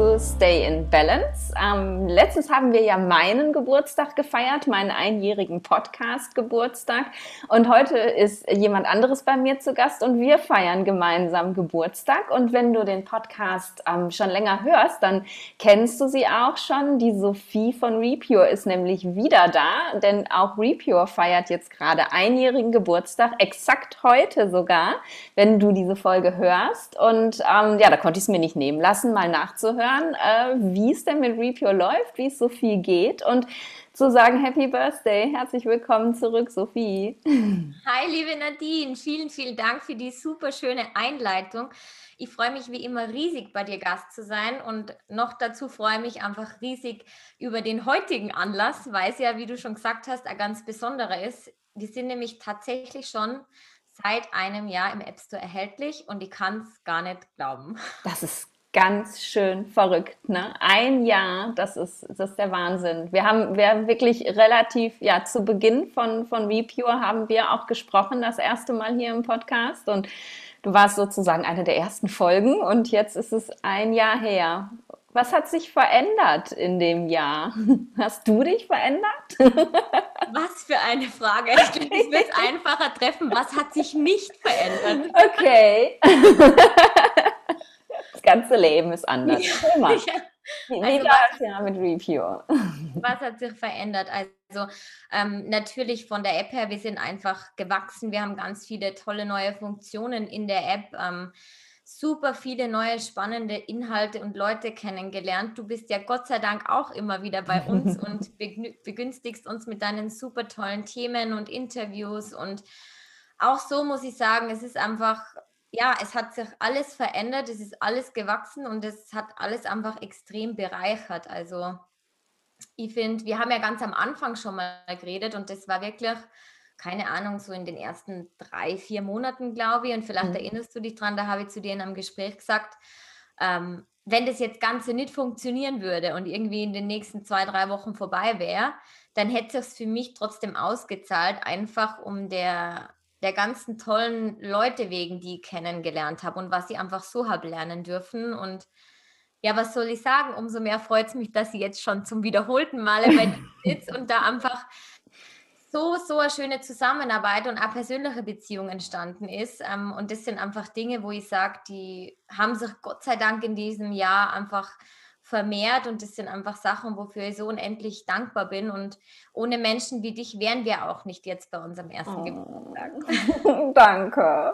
willkommen zurück zu Stay in Balance. Ähm, letztens haben wir ja meinen Geburtstag gefeiert, meinen einjährigen Podcast-Geburtstag. Und heute ist jemand anderes bei mir zu Gast und wir feiern gemeinsam Geburtstag. Und wenn du den Podcast ähm, schon länger hörst, dann kennst du sie auch schon. Die Sophie von Repure ist nämlich wieder da, denn auch Repure feiert jetzt gerade einjährigen Geburtstag, exakt heute sogar, wenn du diese Folge hörst. Und ähm, ja, da konnte ich es mir nicht nehmen lassen, mal nachzuhören, äh, wie es denn mit Repure läuft, wie es Sophie geht und zu sagen Happy Birthday, herzlich willkommen zurück, Sophie. Hi, liebe Nadine, vielen, vielen Dank für die super schöne Einleitung. Ich freue mich wie immer riesig, bei dir Gast zu sein und noch dazu freue ich mich einfach riesig über den heutigen Anlass, weil es ja, wie du schon gesagt hast, ein ganz besonderer ist. Die sind nämlich tatsächlich schon seit einem Jahr im App Store erhältlich und ich kann es gar nicht glauben. Das ist ganz schön verrückt, ne? Ein Jahr, das ist, das ist der Wahnsinn. Wir haben, wir wirklich relativ, ja, zu Beginn von, von Repure haben wir auch gesprochen, das erste Mal hier im Podcast und du warst sozusagen eine der ersten Folgen und jetzt ist es ein Jahr her. Was hat sich verändert in dem Jahr? Hast du dich verändert? Was für eine Frage. Ich glaube, es wird einfacher treffen. Was hat sich nicht verändert? Okay. Das ganze Leben ist anders. Ja. Ja. Wie, also war es ja mit Review? Was hat sich verändert? Also ähm, natürlich von der App her, wir sind einfach gewachsen. Wir haben ganz viele tolle neue Funktionen in der App. Ähm, super viele neue spannende Inhalte und Leute kennengelernt. Du bist ja Gott sei Dank auch immer wieder bei uns und begünstigst uns mit deinen super tollen Themen und Interviews. Und auch so muss ich sagen, es ist einfach, ja, es hat sich alles verändert, es ist alles gewachsen und es hat alles einfach extrem bereichert. Also ich finde, wir haben ja ganz am Anfang schon mal geredet und das war wirklich keine Ahnung, so in den ersten drei, vier Monaten, glaube ich. Und vielleicht mhm. erinnerst du dich dran, da habe ich zu dir in einem Gespräch gesagt, ähm, wenn das jetzt Ganze nicht funktionieren würde und irgendwie in den nächsten zwei, drei Wochen vorbei wäre, dann hätte es für mich trotzdem ausgezahlt, einfach um der, der ganzen tollen Leute wegen, die ich kennengelernt habe und was ich einfach so habe lernen dürfen. Und ja, was soll ich sagen? Umso mehr freut es mich, dass ich jetzt schon zum wiederholten Male bei dir sitze und da einfach so, so eine schöne Zusammenarbeit und auch persönliche Beziehung entstanden ist. Ähm, und das sind einfach Dinge, wo ich sage, die haben sich Gott sei Dank in diesem Jahr einfach vermehrt und das sind einfach Sachen, wofür ich so unendlich dankbar bin. Und ohne Menschen wie dich wären wir auch nicht jetzt bei unserem ersten oh. Geburtstag. Danke.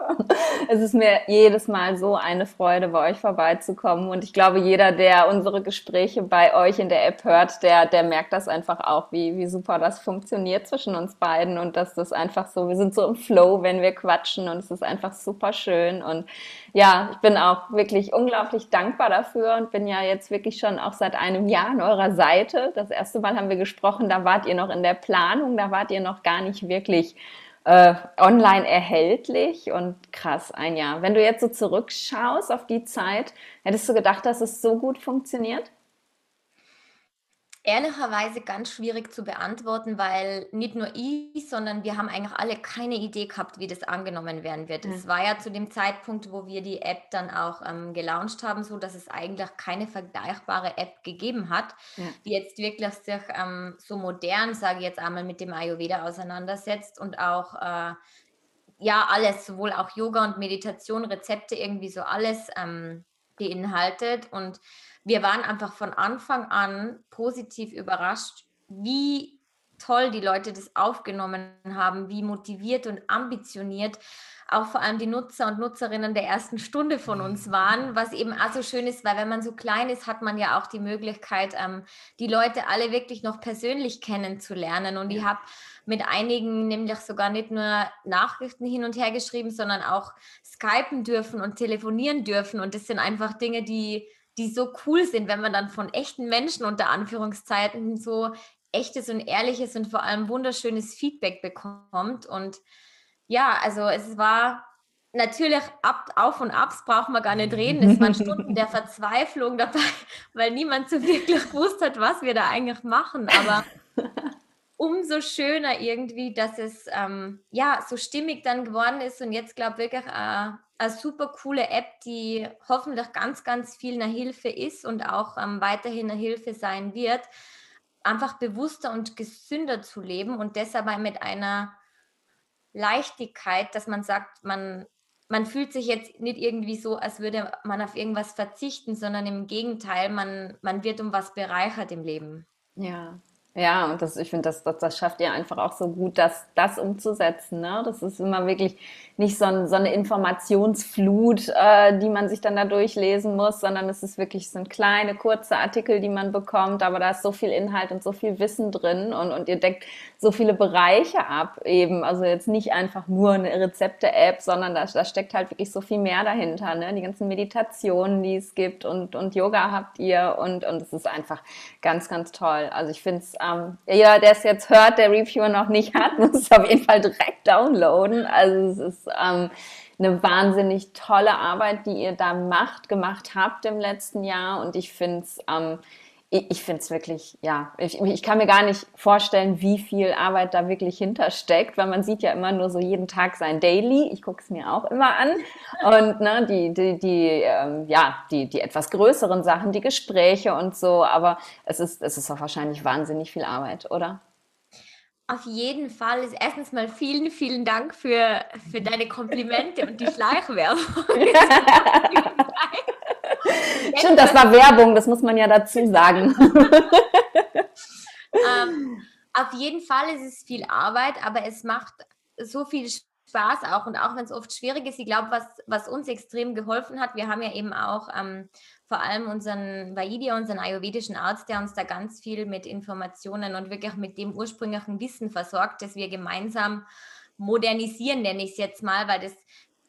Es ist mir jedes Mal so eine Freude, bei euch vorbeizukommen. Und ich glaube, jeder, der unsere Gespräche bei euch in der App hört, der, der merkt das einfach auch, wie, wie super das funktioniert zwischen uns beiden und dass das einfach so, wir sind so im Flow, wenn wir quatschen und es ist einfach super schön. Und ja, ich bin auch wirklich unglaublich dankbar dafür und bin ja jetzt wirklich schon auch seit einem Jahr an eurer Seite. Das erste Mal haben wir gesprochen, da wart ihr noch in der Planung, da wart ihr noch gar nicht wirklich äh, online erhältlich und krass, ein Jahr. Wenn du jetzt so zurückschaust auf die Zeit, hättest du gedacht, dass es so gut funktioniert? Ehrlicherweise ganz schwierig zu beantworten, weil nicht nur ich, sondern wir haben eigentlich alle keine Idee gehabt, wie das angenommen werden wird. Es war ja zu dem Zeitpunkt, wo wir die App dann auch ähm, gelauncht haben, so dass es eigentlich keine vergleichbare App gegeben hat, ja. die jetzt wirklich sich ähm, so modern, sage ich jetzt einmal, mit dem Ayurveda auseinandersetzt und auch äh, ja alles, sowohl auch Yoga und Meditation, Rezepte, irgendwie so alles ähm, beinhaltet und wir waren einfach von Anfang an positiv überrascht, wie toll die Leute das aufgenommen haben, wie motiviert und ambitioniert auch vor allem die Nutzer und Nutzerinnen der ersten Stunde von uns waren, was eben auch so schön ist, weil wenn man so klein ist, hat man ja auch die Möglichkeit, ähm, die Leute alle wirklich noch persönlich kennenzulernen. Und ich habe mit einigen nämlich sogar nicht nur Nachrichten hin und her geschrieben, sondern auch skypen dürfen und telefonieren dürfen. Und das sind einfach Dinge, die die so cool sind, wenn man dann von echten Menschen unter Anführungszeiten so echtes und ehrliches und vor allem wunderschönes Feedback bekommt. Und ja, also es war natürlich ab, Auf und Abs braucht man gar nicht reden. Es waren Stunden der Verzweiflung dabei, weil niemand so wirklich gewusst hat, was wir da eigentlich machen. Aber umso schöner irgendwie, dass es ähm, ja so stimmig dann geworden ist und jetzt glaube ich wirklich äh, eine super coole App, die hoffentlich ganz, ganz viel eine Hilfe ist und auch ähm, weiterhin eine Hilfe sein wird, einfach bewusster und gesünder zu leben und deshalb mit einer Leichtigkeit, dass man sagt, man, man fühlt sich jetzt nicht irgendwie so, als würde man auf irgendwas verzichten, sondern im Gegenteil, man, man wird um was bereichert im Leben. Ja, ja, und das, ich finde, das, das, das schafft ihr einfach auch so gut, das, das umzusetzen. Ne? Das ist immer wirklich nicht so, ein, so eine Informationsflut, äh, die man sich dann da durchlesen muss, sondern es ist wirklich so ein kleine, kurze Artikel, die man bekommt, aber da ist so viel Inhalt und so viel Wissen drin und, und ihr deckt so viele Bereiche ab eben. Also jetzt nicht einfach nur eine Rezepte-App, sondern da, da steckt halt wirklich so viel mehr dahinter. Ne? Die ganzen Meditationen, die es gibt und, und Yoga habt ihr und, und es ist einfach ganz, ganz toll. Also ich finde es ähm, jeder, der es jetzt hört, der Reviewer noch nicht hat, muss es auf jeden Fall direkt downloaden. Also es ist ähm, eine wahnsinnig tolle Arbeit, die ihr da macht, gemacht habt im letzten Jahr. Und ich finde es ähm, ich, ich finde es wirklich, ja, ich, ich kann mir gar nicht vorstellen, wie viel Arbeit da wirklich hintersteckt, weil man sieht ja immer nur so jeden Tag sein Daily. Ich gucke es mir auch immer an. Und ne, die, die, die, ähm, ja, die, die etwas größeren Sachen, die Gespräche und so, aber es ist, es ist auch wahrscheinlich wahnsinnig viel Arbeit, oder? Auf jeden Fall ist erstens mal vielen, vielen Dank für, für deine Komplimente und die Schleichwerbung. Stimmt, das war Werbung, das muss man ja dazu sagen. ähm, auf jeden Fall ist es viel Arbeit, aber es macht so viel Spaß auch und auch wenn es oft schwierig ist, ich glaube, was, was uns extrem geholfen hat, wir haben ja eben auch ähm, vor allem unseren Vaidya, unseren ayurvedischen Arzt, der uns da ganz viel mit Informationen und wirklich mit dem ursprünglichen Wissen versorgt, dass wir gemeinsam modernisieren, nenne ich es jetzt mal, weil das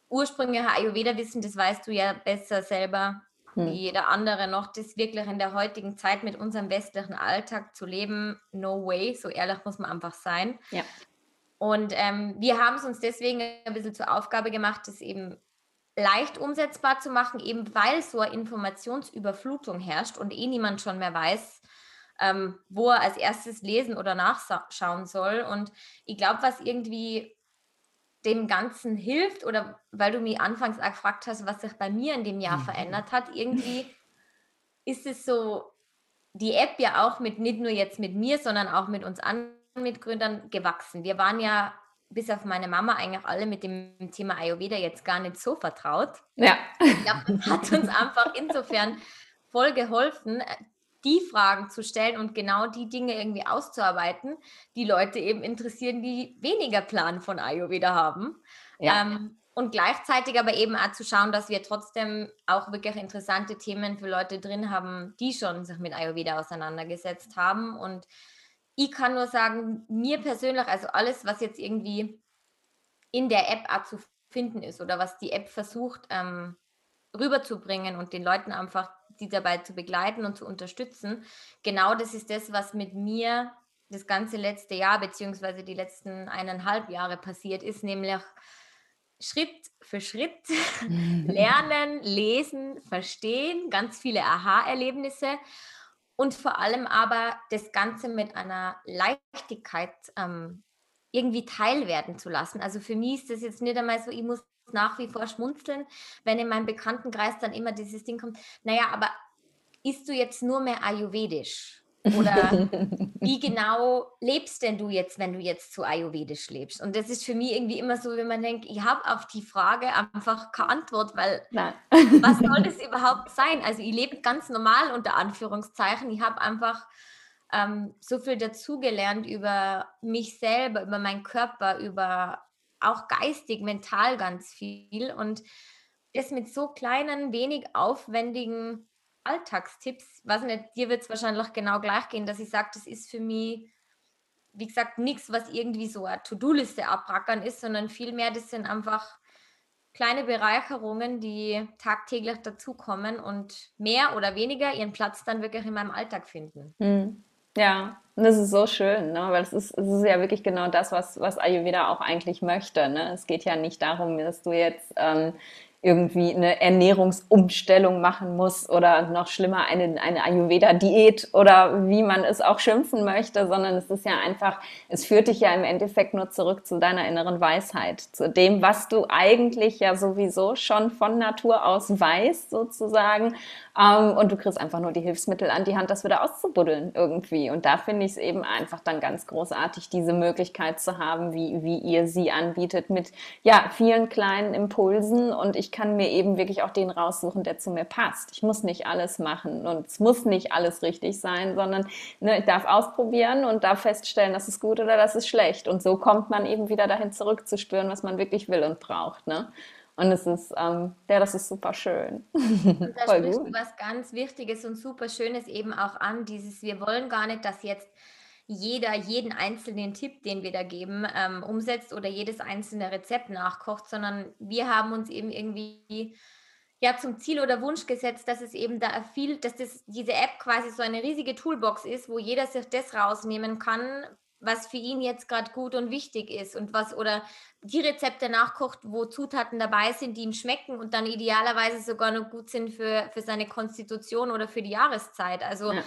ursprüngliche Ayurveda-Wissen, das weißt du ja besser selber. Wie jeder andere noch, das wirklich in der heutigen Zeit mit unserem westlichen Alltag zu leben, no way, so ehrlich muss man einfach sein. Ja. Und ähm, wir haben es uns deswegen ein bisschen zur Aufgabe gemacht, das eben leicht umsetzbar zu machen, eben weil so eine Informationsüberflutung herrscht und eh niemand schon mehr weiß, ähm, wo er als erstes lesen oder nachschauen soll. Und ich glaube, was irgendwie dem Ganzen hilft oder weil du mich anfangs auch gefragt hast, was sich bei mir in dem Jahr mhm. verändert hat, irgendwie ist es so, die App ja auch mit, nicht nur jetzt mit mir, sondern auch mit uns anderen Mitgründern gewachsen. Wir waren ja bis auf meine Mama eigentlich alle mit dem Thema Ayurveda jetzt gar nicht so vertraut. Ja. Ich glaube, hat uns einfach insofern voll geholfen, die Fragen zu stellen und genau die Dinge irgendwie auszuarbeiten, die Leute eben interessieren, die weniger Plan von Ayurveda haben. Ja. Ähm, und gleichzeitig aber eben auch zu schauen, dass wir trotzdem auch wirklich interessante Themen für Leute drin haben, die schon sich mit Ayurveda auseinandergesetzt haben. Und ich kann nur sagen, mir persönlich, also alles, was jetzt irgendwie in der App auch zu finden ist oder was die App versucht ähm, rüberzubringen und den Leuten einfach die dabei zu begleiten und zu unterstützen. Genau das ist das, was mit mir das ganze letzte Jahr beziehungsweise die letzten eineinhalb Jahre passiert ist, nämlich Schritt für Schritt lernen, lesen, verstehen, ganz viele Aha-Erlebnisse und vor allem aber das Ganze mit einer Leichtigkeit ähm, irgendwie teilwerden zu lassen. Also für mich ist das jetzt nicht einmal so, ich muss nach wie vor schmunzeln, wenn in meinem Bekanntenkreis dann immer dieses Ding kommt, naja, aber isst du jetzt nur mehr ayurvedisch? Oder wie genau lebst denn du jetzt, wenn du jetzt zu ayurvedisch lebst? Und das ist für mich irgendwie immer so, wenn man denkt, ich habe auf die Frage einfach keine Antwort, weil Nein. was soll das überhaupt sein? Also ich lebe ganz normal unter Anführungszeichen. Ich habe einfach ähm, so viel dazugelernt über mich selber, über meinen Körper, über auch geistig, mental ganz viel und das mit so kleinen, wenig aufwendigen Alltagstipps, weiß nicht, dir wird es wahrscheinlich genau gleich gehen, dass ich sage, das ist für mich, wie gesagt, nichts, was irgendwie so eine To-Do-Liste abrackern ist, sondern vielmehr, das sind einfach kleine Bereicherungen, die tagtäglich dazukommen und mehr oder weniger ihren Platz dann wirklich in meinem Alltag finden. Hm. Ja, und das ist so schön, ne? weil es ist, es ist ja wirklich genau das, was, was Ayurveda auch eigentlich möchte. Ne? Es geht ja nicht darum, dass du jetzt ähm, irgendwie eine Ernährungsumstellung machen muss oder noch schlimmer eine, eine Ayurveda-Diät oder wie man es auch schimpfen möchte, sondern es ist ja einfach, es führt dich ja im Endeffekt nur zurück zu deiner inneren Weisheit, zu dem, was du eigentlich ja sowieso schon von Natur aus weißt sozusagen ähm, und du kriegst einfach nur die Hilfsmittel an die Hand, das wieder auszubuddeln irgendwie und da finde ich es eben einfach dann ganz großartig, diese Möglichkeit zu haben, wie, wie ihr sie anbietet mit ja, vielen kleinen Impulsen und ich kann mir eben wirklich auch den raussuchen, der zu mir passt. Ich muss nicht alles machen und es muss nicht alles richtig sein, sondern ne, ich darf ausprobieren und darf feststellen, das ist gut oder das ist schlecht. Und so kommt man eben wieder dahin zurückzuspüren, was man wirklich will und braucht. Ne? Und es ist, ähm, ja, das ist super schön. Und da Voll sprichst gut. du was ganz Wichtiges und super Schönes eben auch an, dieses, wir wollen gar nicht, dass jetzt jeder jeden einzelnen Tipp, den wir da geben, ähm, umsetzt oder jedes einzelne Rezept nachkocht, sondern wir haben uns eben irgendwie ja zum Ziel oder Wunsch gesetzt, dass es eben da viel, dass das, diese App quasi so eine riesige Toolbox ist, wo jeder sich das rausnehmen kann, was für ihn jetzt gerade gut und wichtig ist und was oder die Rezepte nachkocht, wo Zutaten dabei sind, die ihm schmecken und dann idealerweise sogar noch gut sind für, für seine Konstitution oder für die Jahreszeit. Also ja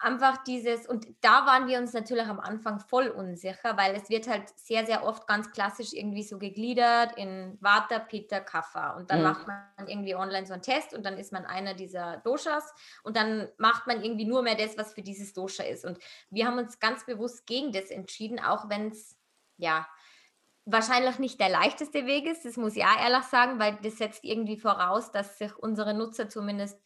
einfach dieses, und da waren wir uns natürlich am Anfang voll unsicher, weil es wird halt sehr, sehr oft ganz klassisch irgendwie so gegliedert in Vata, Pitta, Kapha. Und dann mhm. macht man irgendwie online so einen Test und dann ist man einer dieser Doshas und dann macht man irgendwie nur mehr das, was für dieses Dosha ist. Und wir haben uns ganz bewusst gegen das entschieden, auch wenn es, ja, wahrscheinlich nicht der leichteste Weg ist, das muss ich auch ehrlich sagen, weil das setzt irgendwie voraus, dass sich unsere Nutzer zumindest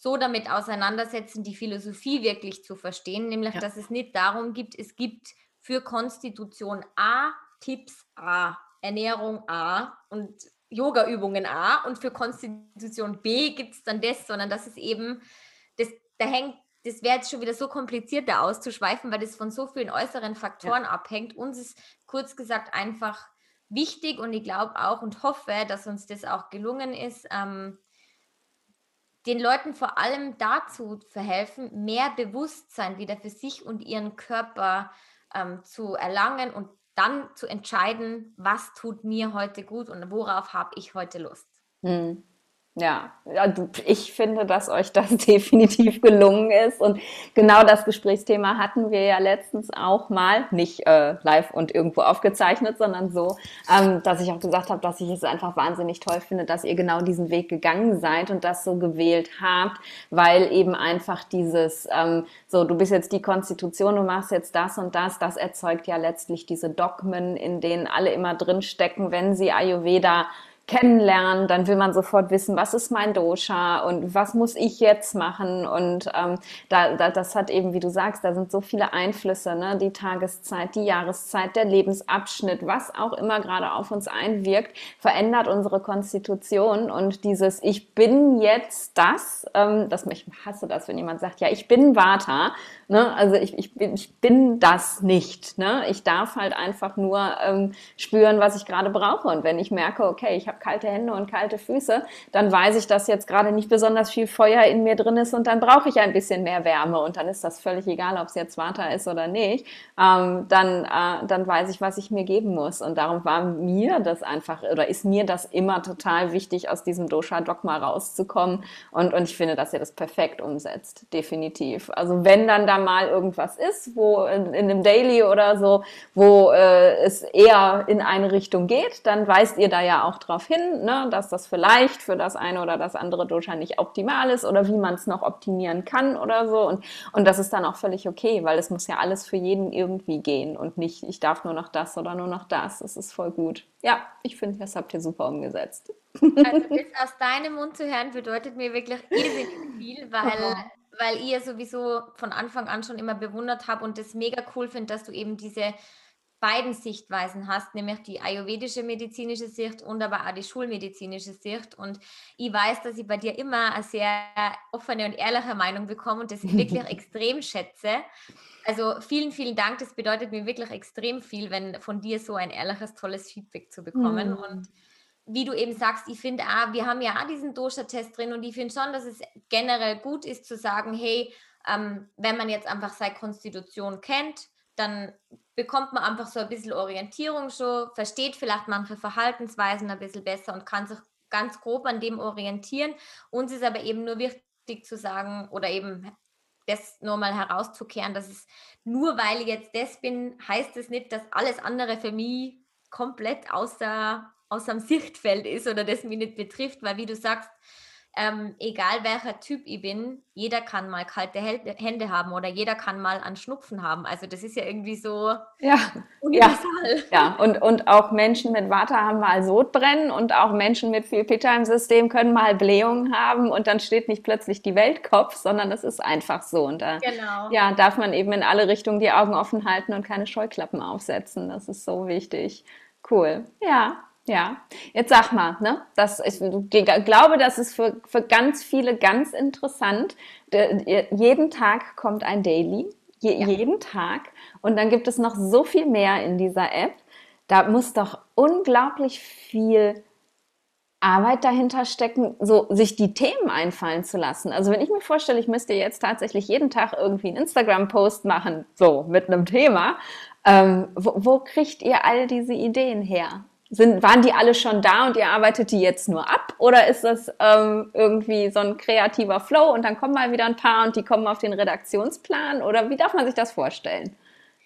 so damit auseinandersetzen, die Philosophie wirklich zu verstehen, nämlich ja. dass es nicht darum gibt, es gibt für Konstitution A Tipps A, Ernährung A und Yoga-Übungen A und für Konstitution B gibt es dann das, sondern dass es eben, das, da hängt, das wäre jetzt schon wieder so kompliziert, da auszuschweifen, weil das von so vielen äußeren Faktoren ja. abhängt. Uns ist kurz gesagt einfach wichtig und ich glaube auch und hoffe, dass uns das auch gelungen ist, ähm, den Leuten vor allem dazu verhelfen, mehr Bewusstsein wieder für sich und ihren Körper ähm, zu erlangen und dann zu entscheiden, was tut mir heute gut und worauf habe ich heute Lust. Hm. Ja, ich finde, dass euch das definitiv gelungen ist. Und genau das Gesprächsthema hatten wir ja letztens auch mal, nicht äh, live und irgendwo aufgezeichnet, sondern so, ähm, dass ich auch gesagt habe, dass ich es einfach wahnsinnig toll finde, dass ihr genau diesen Weg gegangen seid und das so gewählt habt, weil eben einfach dieses, ähm, so, du bist jetzt die Konstitution, du machst jetzt das und das, das erzeugt ja letztlich diese Dogmen, in denen alle immer drinstecken, wenn sie Ayurveda kennenlernen, dann will man sofort wissen, was ist mein Dosha und was muss ich jetzt machen. Und ähm, da, da, das hat eben, wie du sagst, da sind so viele Einflüsse, ne? die Tageszeit, die Jahreszeit, der Lebensabschnitt, was auch immer gerade auf uns einwirkt, verändert unsere Konstitution. Und dieses Ich bin jetzt das, ähm, das ich hasse das, wenn jemand sagt, ja, ich bin Vata. Ne? Also ich, ich, bin, ich bin das nicht. Ne? Ich darf halt einfach nur ähm, spüren, was ich gerade brauche. Und wenn ich merke, okay, ich habe habe kalte Hände und kalte Füße, dann weiß ich, dass jetzt gerade nicht besonders viel Feuer in mir drin ist und dann brauche ich ein bisschen mehr Wärme und dann ist das völlig egal, ob es jetzt Water ist oder nicht. Ähm, dann, äh, dann weiß ich, was ich mir geben muss. Und darum war mir das einfach oder ist mir das immer total wichtig, aus diesem Dosha-Dogma rauszukommen. Und, und ich finde, dass ihr das perfekt umsetzt, definitiv. Also wenn dann da mal irgendwas ist, wo in, in einem Daily oder so, wo äh, es eher in eine Richtung geht, dann weist ihr da ja auch drauf hin, ne, dass das vielleicht für das eine oder das andere Dosha nicht optimal ist oder wie man es noch optimieren kann oder so. Und, und das ist dann auch völlig okay, weil es muss ja alles für jeden irgendwie gehen und nicht, ich darf nur noch das oder nur noch das. Das ist voll gut. Ja, ich finde, das habt ihr super umgesetzt. Also das aus deinem Mund zu hören bedeutet mir wirklich irrsinnig viel, weil weil ihr sowieso von Anfang an schon immer bewundert habt und das mega cool finde, dass du eben diese beiden Sichtweisen hast, nämlich die ayurvedische medizinische Sicht und aber auch die schulmedizinische Sicht. Und ich weiß, dass ich bei dir immer eine sehr offene und ehrliche Meinung bekomme und das ich wirklich extrem schätze. Also vielen, vielen Dank. Das bedeutet mir wirklich extrem viel, wenn von dir so ein ehrliches, tolles Feedback zu bekommen. Mhm. Und wie du eben sagst, ich finde auch, wir haben ja auch diesen Dosha-Test drin und ich finde schon, dass es generell gut ist zu sagen, hey, ähm, wenn man jetzt einfach seine Konstitution kennt, dann bekommt man einfach so ein bisschen Orientierung schon, versteht vielleicht manche Verhaltensweisen ein bisschen besser und kann sich ganz grob an dem orientieren. Uns ist aber eben nur wichtig zu sagen oder eben das nur mal herauszukehren, dass es nur weil ich jetzt das bin, heißt es nicht, dass alles andere für mich komplett außer, außer dem Sichtfeld ist oder das mich nicht betrifft, weil wie du sagst, ähm, egal welcher Typ ich bin, jeder kann mal kalte Hände haben oder jeder kann mal einen Schnupfen haben. Also das ist ja irgendwie so ja, universal. Ja, ja. Und, und auch Menschen mit Water haben mal Sodbrennen und auch Menschen mit viel Pitta im System können mal Blähungen haben und dann steht nicht plötzlich die Weltkopf, sondern das ist einfach so. Und da genau. ja, darf man eben in alle Richtungen die Augen offen halten und keine Scheuklappen aufsetzen. Das ist so wichtig. Cool. Ja, ja, jetzt sag mal, ne? Das, ich, ich glaube, das ist für, für ganz viele ganz interessant. De, jeden Tag kommt ein Daily, je, ja. jeden Tag. Und dann gibt es noch so viel mehr in dieser App. Da muss doch unglaublich viel Arbeit dahinter stecken, so sich die Themen einfallen zu lassen. Also wenn ich mir vorstelle, ich müsste jetzt tatsächlich jeden Tag irgendwie einen Instagram-Post machen, so mit einem Thema, ähm, wo, wo kriegt ihr all diese Ideen her? Sind, waren die alle schon da und ihr arbeitet die jetzt nur ab? Oder ist das ähm, irgendwie so ein kreativer Flow und dann kommen mal wieder ein paar und die kommen auf den Redaktionsplan? Oder wie darf man sich das vorstellen?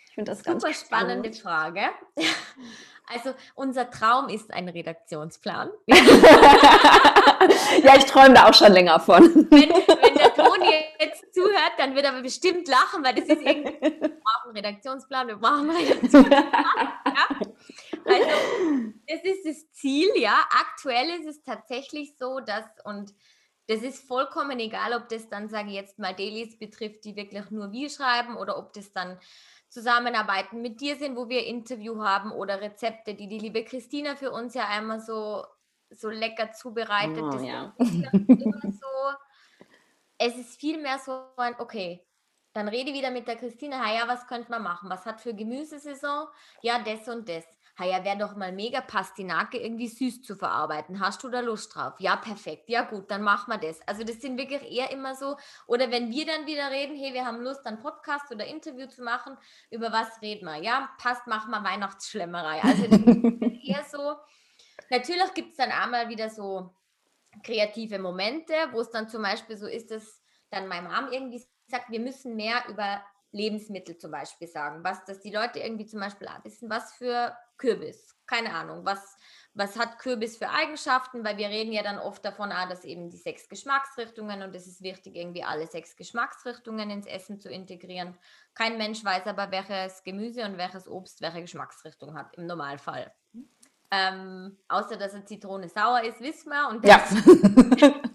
Ich finde das ganz Super spannende Frage. Also unser Traum ist ein Redaktionsplan. ja, ich träume da auch schon länger von. Wenn, wenn der Toni jetzt zuhört, dann wird er bestimmt lachen, weil das ist irgendwie, wir brauchen einen Redaktionsplan, wir brauchen einen Redaktionsplan. Ja? Also, das ist das Ziel, ja. Aktuell ist es tatsächlich so, dass, und das ist vollkommen egal, ob das dann, sage ich jetzt mal, Dailies betrifft, die wirklich nur wir schreiben oder ob das dann Zusammenarbeiten mit dir sind, wo wir Interview haben oder Rezepte, die die liebe Christina für uns ja einmal so, so lecker zubereitet. Oh, ja. so, es ist vielmehr so ein, okay, dann rede wieder mit der Christina, ja, was könnte man machen? Was hat für Gemüsesaison? Ja, das und das ja, wäre doch mal mega Pastinake irgendwie süß zu verarbeiten. Hast du da Lust drauf? Ja, perfekt. Ja, gut, dann machen wir das. Also das sind wirklich eher immer so, oder wenn wir dann wieder reden, hey, wir haben Lust, einen Podcast oder Interview zu machen, über was reden wir? Ja, passt, machen wir Weihnachtsschlemmerei. Also das ist eher so, natürlich gibt es dann einmal wieder so kreative Momente, wo es dann zum Beispiel so ist, dass dann meine Mom irgendwie sagt, wir müssen mehr über Lebensmittel zum Beispiel sagen, was, dass die Leute irgendwie zum Beispiel wissen, was für Kürbis, keine Ahnung, was, was hat Kürbis für Eigenschaften, weil wir reden ja dann oft davon, ah, dass eben die sechs Geschmacksrichtungen und es ist wichtig, irgendwie alle sechs Geschmacksrichtungen ins Essen zu integrieren. Kein Mensch weiß aber, welches Gemüse und welches Obst welche Geschmacksrichtung hat, im Normalfall. Ähm, außer dass eine Zitrone sauer ist, wissen wir. Und ja.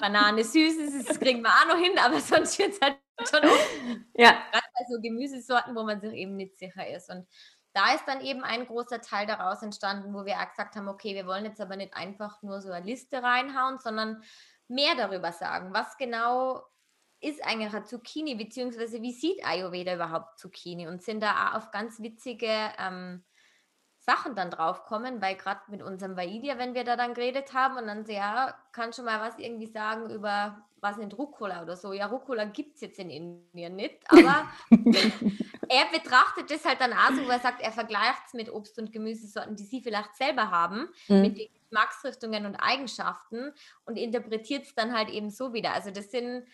Banane süß ist, das kriegen wir auch noch hin, aber sonst wird es halt schon oft. Ja. Gerade bei so Gemüsesorten, wo man sich eben nicht sicher ist. Und da ist dann eben ein großer Teil daraus entstanden, wo wir auch gesagt haben, okay, wir wollen jetzt aber nicht einfach nur so eine Liste reinhauen, sondern mehr darüber sagen. Was genau ist eigentlich eine Zucchini, beziehungsweise wie sieht Ayurveda überhaupt Zucchini? Und sind da auch auf ganz witzige ähm, Sachen dann draufkommen, weil gerade mit unserem Vaidia, wenn wir da dann geredet haben und dann so, ja, kann schon mal was irgendwie sagen über, was nicht, Rucola oder so. Ja, Rucola gibt es jetzt in Indien nicht, aber er betrachtet das halt dann auch so, wo er sagt, er vergleicht es mit Obst- und Gemüsesorten, die sie vielleicht selber haben, mhm. mit den Geschmacksrichtungen und Eigenschaften und interpretiert es dann halt eben so wieder. Also das sind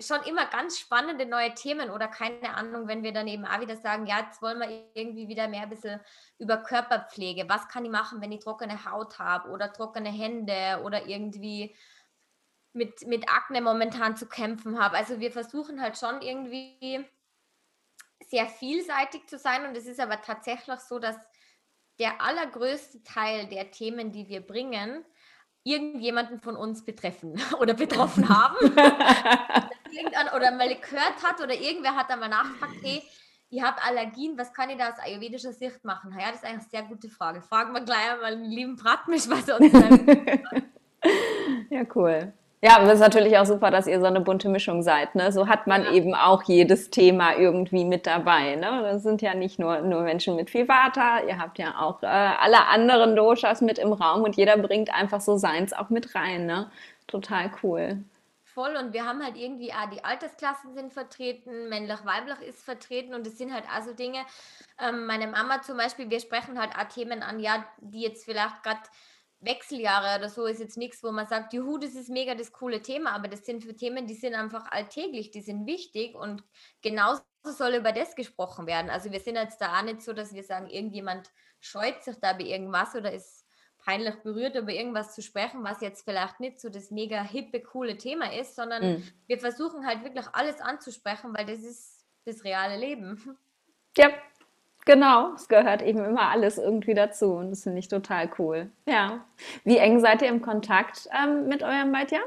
schon immer ganz spannende neue Themen oder keine Ahnung, wenn wir dann eben auch wieder sagen, ja, jetzt wollen wir irgendwie wieder mehr ein bisschen über Körperpflege. Was kann ich machen, wenn ich trockene Haut habe oder trockene Hände oder irgendwie mit, mit Akne momentan zu kämpfen habe. Also wir versuchen halt schon irgendwie sehr vielseitig zu sein und es ist aber tatsächlich so, dass der allergrößte Teil der Themen, die wir bringen, irgendjemanden von uns betreffen oder betroffen haben. oder mal gehört hat oder irgendwer hat einmal nachgefragt, hey, ich habe Allergien, was kann ich da aus ayurvedischer Sicht machen? Ja, das ist eigentlich eine sehr gute Frage. Fragen wir gleich einmal den lieben Bratmisch, was er uns Ja, cool. Ja, und es ist natürlich auch super, dass ihr so eine bunte Mischung seid. Ne? So hat man ja. eben auch jedes Thema irgendwie mit dabei. Ne? Das sind ja nicht nur, nur Menschen mit viel Vata, ihr habt ja auch äh, alle anderen Doshas mit im Raum und jeder bringt einfach so seins auch mit rein. Ne? Total cool. Voll und wir haben halt irgendwie, ah, die Altersklassen sind vertreten, männlich, weiblich ist vertreten und es sind halt also Dinge, ähm, meine Mama zum Beispiel, wir sprechen halt auch Themen an, ja, die jetzt vielleicht gerade Wechseljahre oder so ist jetzt nichts, wo man sagt, juhu, das ist mega das coole Thema, aber das sind für Themen, die sind einfach alltäglich, die sind wichtig und genauso soll über das gesprochen werden. Also wir sind jetzt da auch nicht so, dass wir sagen, irgendjemand scheut sich da bei irgendwas oder ist peinlich berührt, über irgendwas zu sprechen, was jetzt vielleicht nicht so das mega hippe, coole Thema ist, sondern mhm. wir versuchen halt wirklich alles anzusprechen, weil das ist das reale Leben. Ja, Genau, es gehört eben immer alles irgendwie dazu und das finde ich total cool. Ja. Wie eng seid ihr im Kontakt ähm, mit eurem Beitjahr?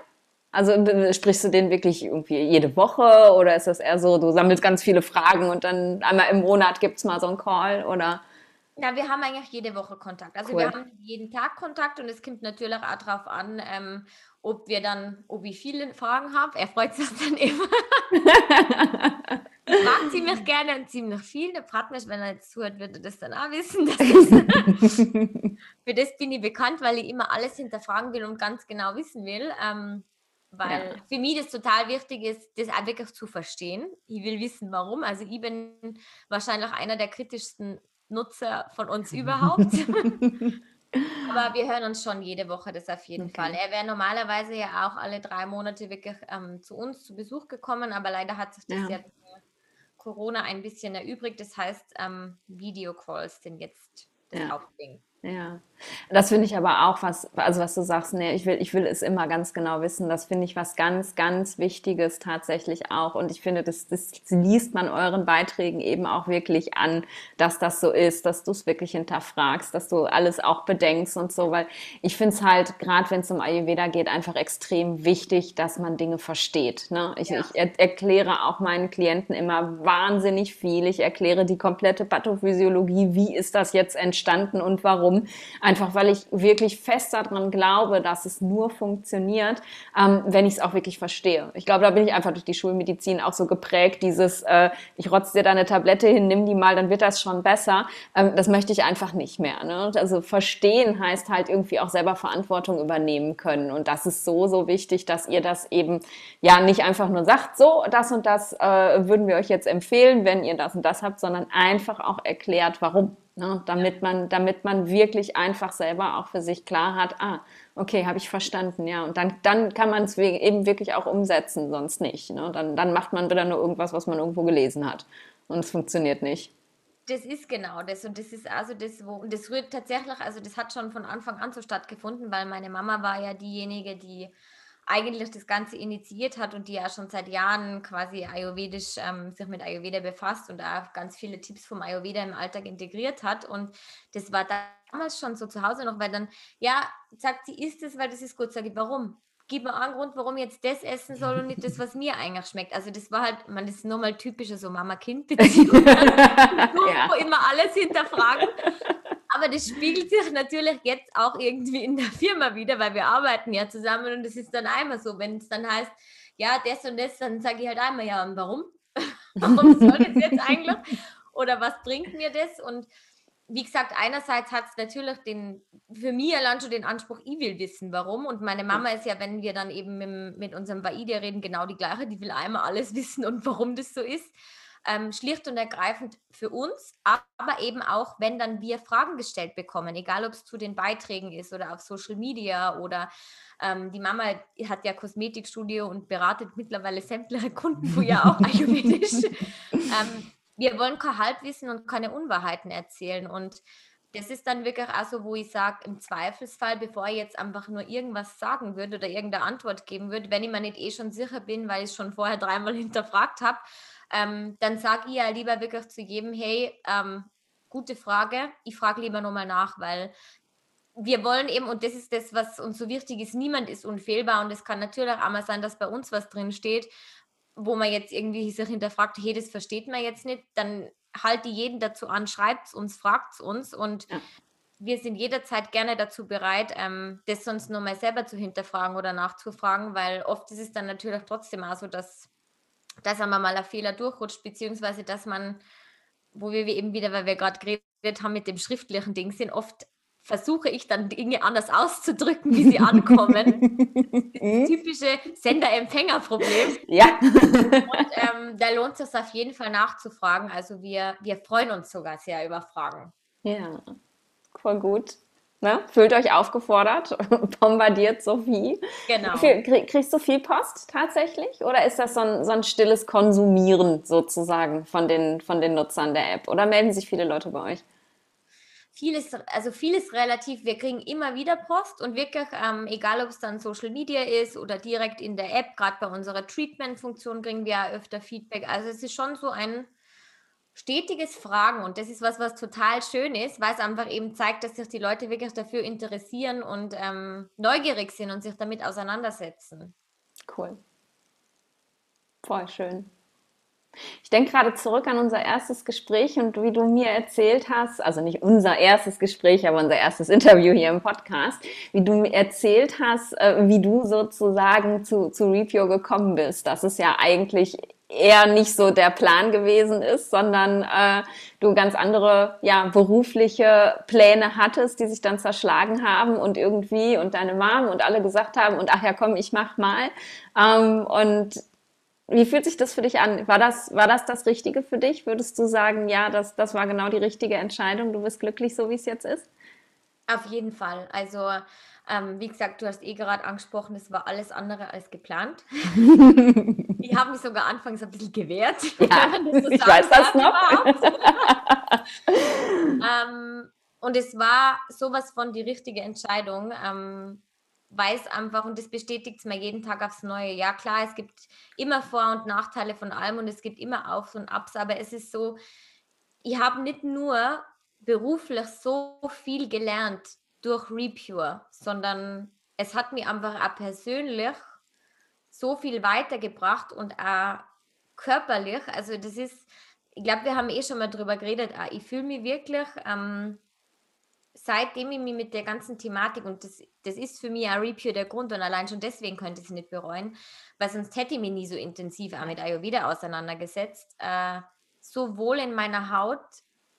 Also sprichst du den wirklich irgendwie jede Woche oder ist das eher so, du sammelst ganz viele Fragen und dann einmal im Monat gibt es mal so einen Call oder? Ja, wir haben eigentlich jede Woche Kontakt. Also cool. wir haben jeden Tag Kontakt und es kommt natürlich auch darauf an, ähm, ob wir dann, ob ich viele Fragen habe. Er freut sich dann immer. ich frage ziemlich gerne und ziemlich viel. Der Partner, wenn er jetzt zuhört, würde das dann auch wissen. für das bin ich bekannt, weil ich immer alles hinterfragen will und ganz genau wissen will. Ähm, weil ja. für mich das total wichtig ist, das auch wirklich zu verstehen. Ich will wissen, warum. Also ich bin wahrscheinlich einer der kritischsten Nutzer von uns überhaupt. Aber wir hören uns schon jede Woche, das auf jeden okay. Fall. Er wäre normalerweise ja auch alle drei Monate wirklich ähm, zu uns zu Besuch gekommen, aber leider hat sich das ja. jetzt Corona ein bisschen erübrigt. Das heißt, ähm, Videocalls sind jetzt das ja. Hauptding. Ja, das finde ich aber auch was, also was du sagst, nee, ich will, ich will es immer ganz genau wissen. Das finde ich was ganz, ganz Wichtiges tatsächlich auch. Und ich finde, das, das liest man euren Beiträgen eben auch wirklich an, dass das so ist, dass du es wirklich hinterfragst, dass du alles auch bedenkst und so, weil ich finde es halt, gerade wenn es um Ayurveda geht, einfach extrem wichtig, dass man Dinge versteht. Ne? Ich, ja. ich er erkläre auch meinen Klienten immer wahnsinnig viel. Ich erkläre die komplette Pathophysiologie, wie ist das jetzt entstanden und warum warum. Einfach weil ich wirklich fest daran glaube, dass es nur funktioniert, ähm, wenn ich es auch wirklich verstehe. Ich glaube, da bin ich einfach durch die Schulmedizin auch so geprägt, dieses, äh, ich rotze dir da eine Tablette hin, nimm die mal, dann wird das schon besser. Ähm, das möchte ich einfach nicht mehr. Ne? Also verstehen heißt halt irgendwie auch selber Verantwortung übernehmen können. Und das ist so, so wichtig, dass ihr das eben ja nicht einfach nur sagt, so, das und das äh, würden wir euch jetzt empfehlen, wenn ihr das und das habt, sondern einfach auch erklärt, warum. Ne? Damit, man, damit man wirklich einfach selber auch für sich klar hat, ah, okay, habe ich verstanden, ja. Und dann, dann kann man es eben wirklich auch umsetzen, sonst nicht. Ne? Dann, dann macht man wieder nur irgendwas, was man irgendwo gelesen hat. Und es funktioniert nicht. Das ist genau das. Und das ist also das, wo, und das rührt tatsächlich, also das hat schon von Anfang an so stattgefunden, weil meine Mama war ja diejenige, die eigentlich das Ganze initiiert hat und die ja schon seit Jahren quasi ayurvedisch ähm, sich mit Ayurveda befasst und auch ganz viele Tipps vom Ayurveda im Alltag integriert hat. Und das war damals schon so zu Hause noch, weil dann, ja, sagt sie, isst es, weil das ist gut. Sage ich, warum? Gib mir einen Grund, warum ich jetzt das essen soll und nicht das, was mir eigentlich schmeckt. Also das war halt, man, das ist nochmal typische so Mama-Kind-Beziehung. ja. immer alles hinterfragen. Aber das spiegelt sich natürlich jetzt auch irgendwie in der Firma wieder, weil wir arbeiten ja zusammen und es ist dann einmal so, wenn es dann heißt, ja, das und das, dann sage ich halt einmal, ja, und warum? warum soll das jetzt eigentlich? Oder was bringt mir das? Und wie gesagt, einerseits hat es natürlich den, für mich allein schon den Anspruch, ich will wissen, warum. Und meine Mama ist ja, wenn wir dann eben mit, mit unserem Baide reden, genau die gleiche. Die will einmal alles wissen und warum das so ist ähm, schlicht und ergreifend für uns, aber eben auch, wenn dann wir Fragen gestellt bekommen, egal ob es zu den Beiträgen ist oder auf Social Media oder ähm, die Mama hat ja Kosmetikstudio und beratet mittlerweile sämtliche Kunden wo ja auch ayurvedisch. ähm, wir wollen kein Halbwissen und keine Unwahrheiten erzählen und das ist dann wirklich auch so, wo ich sage, im Zweifelsfall, bevor ich jetzt einfach nur irgendwas sagen würde oder irgendeine Antwort geben würde, wenn ich mir nicht eh schon sicher bin, weil ich es schon vorher dreimal hinterfragt habe, ähm, dann sage ich ja lieber wirklich zu jedem, hey, ähm, gute Frage, ich frage lieber nochmal nach, weil wir wollen eben, und das ist das, was uns so wichtig ist, niemand ist unfehlbar. Und es kann natürlich auch mal sein, dass bei uns was drin steht, wo man jetzt irgendwie sich hinterfragt, hey, das versteht man jetzt nicht, dann halte jeden dazu an, schreibt es uns, fragt es uns. Und ja. wir sind jederzeit gerne dazu bereit, ähm, das sonst nochmal selber zu hinterfragen oder nachzufragen, weil oft ist es dann natürlich trotzdem auch so, dass dass einmal mal ein Fehler durchrutscht, beziehungsweise dass man, wo wir eben wieder, weil wir gerade geredet haben mit dem schriftlichen Ding, sind oft versuche ich dann Dinge anders auszudrücken, wie sie ankommen. typische Sender-Empfänger-Problem. Ja. Und ähm, da lohnt es sich auf jeden Fall nachzufragen. Also wir, wir freuen uns sogar sehr über Fragen. Ja, voll gut. Ne? Fühlt euch aufgefordert, bombardiert Sophie. Genau. kriegst du viel Post tatsächlich? Oder ist das so ein, so ein stilles Konsumieren sozusagen von den, von den Nutzern der App? Oder melden sich viele Leute bei euch? Vieles, also vieles relativ. Wir kriegen immer wieder Post und wirklich, ähm, egal ob es dann Social Media ist oder direkt in der App, gerade bei unserer Treatment-Funktion kriegen wir ja öfter Feedback. Also es ist schon so ein stetiges Fragen und das ist was, was total schön ist, weil es einfach eben zeigt, dass sich die Leute wirklich dafür interessieren und ähm, neugierig sind und sich damit auseinandersetzen. Cool. Voll schön. Ich denke gerade zurück an unser erstes Gespräch und wie du mir erzählt hast, also nicht unser erstes Gespräch, aber unser erstes Interview hier im Podcast, wie du mir erzählt hast, äh, wie du sozusagen zu, zu Repio gekommen bist. Das ist ja eigentlich eher nicht so der Plan gewesen ist, sondern äh, du ganz andere ja berufliche Pläne hattest, die sich dann zerschlagen haben und irgendwie und deine Mom und alle gesagt haben und ach ja komm ich mach mal ähm, und wie fühlt sich das für dich an? War das, war das das Richtige für dich? Würdest du sagen, ja, das, das war genau die richtige Entscheidung, du bist glücklich, so wie es jetzt ist? Auf jeden Fall. Also ähm, wie gesagt, du hast eh gerade angesprochen, es war alles andere als geplant. ich habe mich sogar anfangs ein bisschen gewehrt. Ja, ich weiß das noch. ähm, und es war sowas von die richtige Entscheidung, ähm, weil es einfach, und das bestätigt es mir jeden Tag aufs Neue. Ja, klar, es gibt immer Vor- und Nachteile von allem und es gibt immer Aufs und Abs, aber es ist so, ich habe nicht nur beruflich so viel gelernt durch Repure, sondern es hat mir einfach auch persönlich so viel weitergebracht und auch körperlich. Also das ist, ich glaube, wir haben eh schon mal drüber geredet. Auch. Ich fühle mich wirklich, ähm, seitdem ich mich mit der ganzen Thematik, und das, das ist für mich auch Repure der Grund und allein schon deswegen könnte ich es nicht bereuen, weil sonst hätte ich mich nie so intensiv auch mit Ayurveda auseinandergesetzt, äh, sowohl in meiner Haut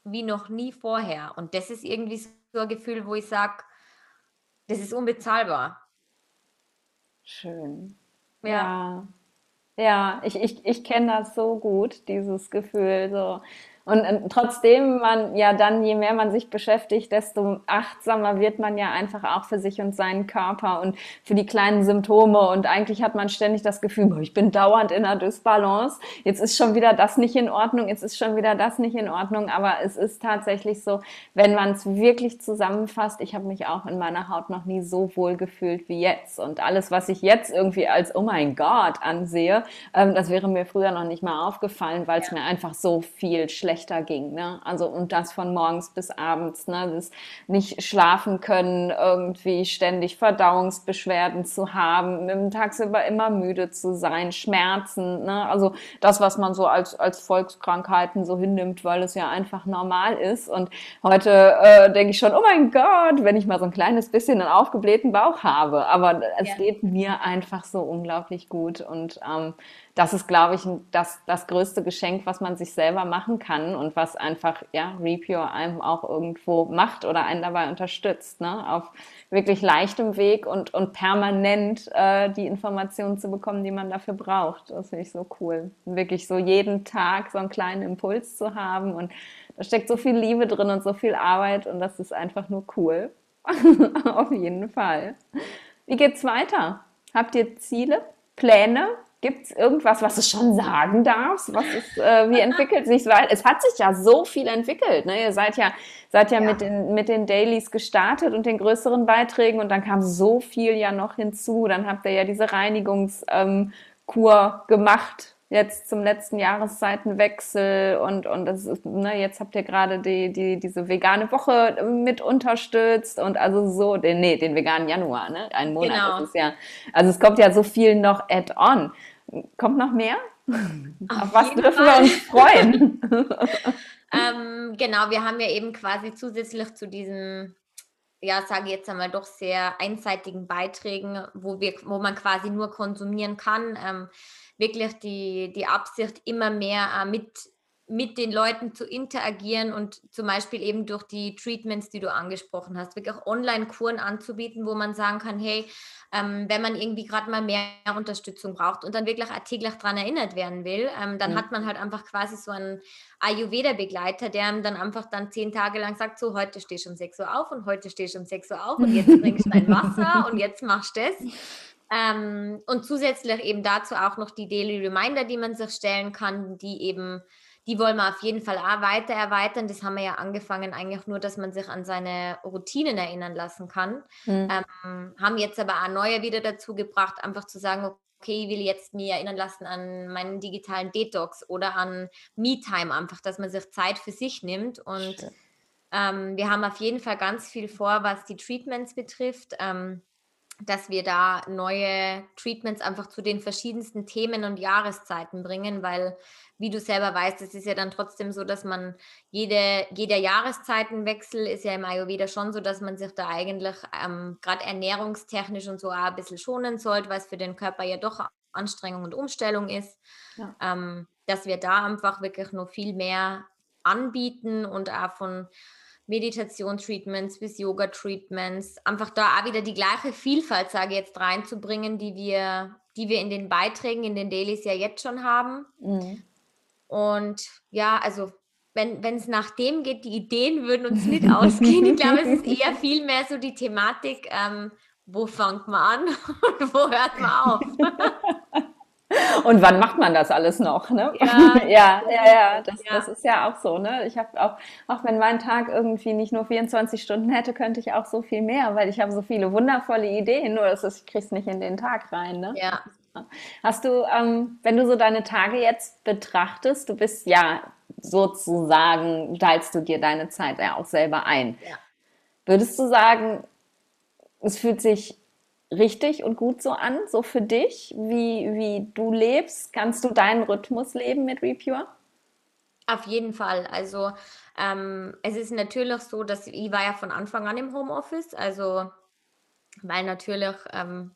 wie noch nie vorher. Und das ist irgendwie so Gefühl, wo ich sage, das ist unbezahlbar. Schön. Ja. Ja, ja ich, ich, ich kenne das so gut, dieses Gefühl. So, und, und, trotzdem man ja dann, je mehr man sich beschäftigt, desto achtsamer wird man ja einfach auch für sich und seinen Körper und für die kleinen Symptome. Und eigentlich hat man ständig das Gefühl, ich bin dauernd in einer Dysbalance. Jetzt ist schon wieder das nicht in Ordnung, jetzt ist schon wieder das nicht in Ordnung. Aber es ist tatsächlich so, wenn man es wirklich zusammenfasst, ich habe mich auch in meiner Haut noch nie so wohl gefühlt wie jetzt. Und alles, was ich jetzt irgendwie als, oh mein Gott, ansehe, ähm, das wäre mir früher noch nicht mal aufgefallen, weil es ja. mir einfach so viel schlechter schlechter ging. Ne? Also und das von morgens bis abends, ne? das nicht schlafen können, irgendwie ständig Verdauungsbeschwerden zu haben, im tagsüber immer müde zu sein, Schmerzen, ne? also das, was man so als, als Volkskrankheiten so hinnimmt, weil es ja einfach normal ist. Und heute äh, denke ich schon, oh mein Gott, wenn ich mal so ein kleines bisschen einen aufgeblähten Bauch habe. Aber es ja. geht mir einfach so unglaublich gut und ähm, das ist, glaube ich, das, das größte Geschenk, was man sich selber machen kann und was einfach, ja, Repure einem auch irgendwo macht oder einen dabei unterstützt, ne? auf wirklich leichtem Weg und, und permanent äh, die Informationen zu bekommen, die man dafür braucht. Das finde ich so cool. Wirklich so jeden Tag so einen kleinen Impuls zu haben und da steckt so viel Liebe drin und so viel Arbeit und das ist einfach nur cool. auf jeden Fall. Wie geht's weiter? Habt ihr Ziele, Pläne? Gibt es irgendwas, was du schon sagen darfst? Was ist, äh, wie entwickelt sich Weil es hat sich ja so viel entwickelt. Ne? Ihr seid ja, seid ja, ja, Mit, den, mit den Dailies gestartet und den größeren Beiträgen und dann kam so viel ja noch hinzu. Dann habt ihr ja diese Reinigungskur ähm, gemacht jetzt zum letzten Jahreszeitenwechsel und, und das ist, ne, jetzt habt ihr gerade die, die, diese vegane Woche mit unterstützt und also so, den, nee, den veganen Januar, ne? Ein Monat genau. ist es ja. Also es kommt ja so viel noch add-on. Kommt noch mehr? Auf, Auf was dürfen Fall. wir uns freuen? ähm, genau, wir haben ja eben quasi zusätzlich zu diesen ja, sage ich jetzt einmal doch sehr einseitigen Beiträgen, wo wir, wo man quasi nur konsumieren kann, ähm, wirklich die, die Absicht, immer mehr äh, mit mit den Leuten zu interagieren und zum Beispiel eben durch die Treatments, die du angesprochen hast, wirklich auch Online-Kuren anzubieten, wo man sagen kann, hey, ähm, wenn man irgendwie gerade mal mehr Unterstützung braucht und dann wirklich täglich daran erinnert werden will, ähm, dann mhm. hat man halt einfach quasi so einen Ayurveda-Begleiter, der einem dann einfach dann zehn Tage lang sagt, so heute stehst du um 6 Uhr auf und heute stehst du um 6 Uhr auf und jetzt trinkst du dein Wasser und jetzt machst du das. Ähm, und zusätzlich eben dazu auch noch die Daily Reminder, die man sich stellen kann, die eben die wollen wir auf jeden Fall auch weiter erweitern. Das haben wir ja angefangen, eigentlich nur, dass man sich an seine Routinen erinnern lassen kann. Mhm. Ähm, haben jetzt aber auch neue wieder dazu gebracht, einfach zu sagen, okay, ich will jetzt mir erinnern lassen an meinen digitalen Detox oder an Me-Time, einfach, dass man sich Zeit für sich nimmt. Und ähm, wir haben auf jeden Fall ganz viel vor, was die Treatments betrifft. Ähm, dass wir da neue Treatments einfach zu den verschiedensten Themen und Jahreszeiten bringen, weil, wie du selber weißt, es ist ja dann trotzdem so, dass man jede, jeder Jahreszeitenwechsel ist ja im Ayurveda schon so, dass man sich da eigentlich ähm, gerade ernährungstechnisch und so auch ein bisschen schonen sollte, weil es für den Körper ja doch Anstrengung und Umstellung ist, ja. ähm, dass wir da einfach wirklich noch viel mehr anbieten und auch von Meditation-Treatments bis Yoga-Treatments, einfach da auch wieder die gleiche Vielfalt, sage ich jetzt, reinzubringen, die wir, die wir in den Beiträgen, in den Dailies ja jetzt schon haben. Mhm. Und ja, also wenn es nach dem geht, die Ideen würden uns nicht ausgehen. Ich glaube, es ist eher viel mehr so die Thematik, ähm, wo fängt man an und wo hört man auf. Und wann macht man das alles noch? Ne? Ja, ja, ja, ja. Das, ja. das ist ja auch so. Ne? Ich habe auch, auch wenn mein Tag irgendwie nicht nur 24 Stunden hätte, könnte ich auch so viel mehr, weil ich habe so viele wundervolle Ideen, nur dass ich krieg's nicht in den Tag rein. Ne? Ja. Hast du, ähm, wenn du so deine Tage jetzt betrachtest, du bist ja sozusagen, teilst du dir deine Zeit ja auch selber ein. Ja. Würdest du sagen, es fühlt sich richtig und gut so an, so für dich, wie, wie du lebst? Kannst du deinen Rhythmus leben mit Repure? Auf jeden Fall. Also ähm, es ist natürlich so, dass ich war ja von Anfang an im Homeoffice, also weil natürlich ähm,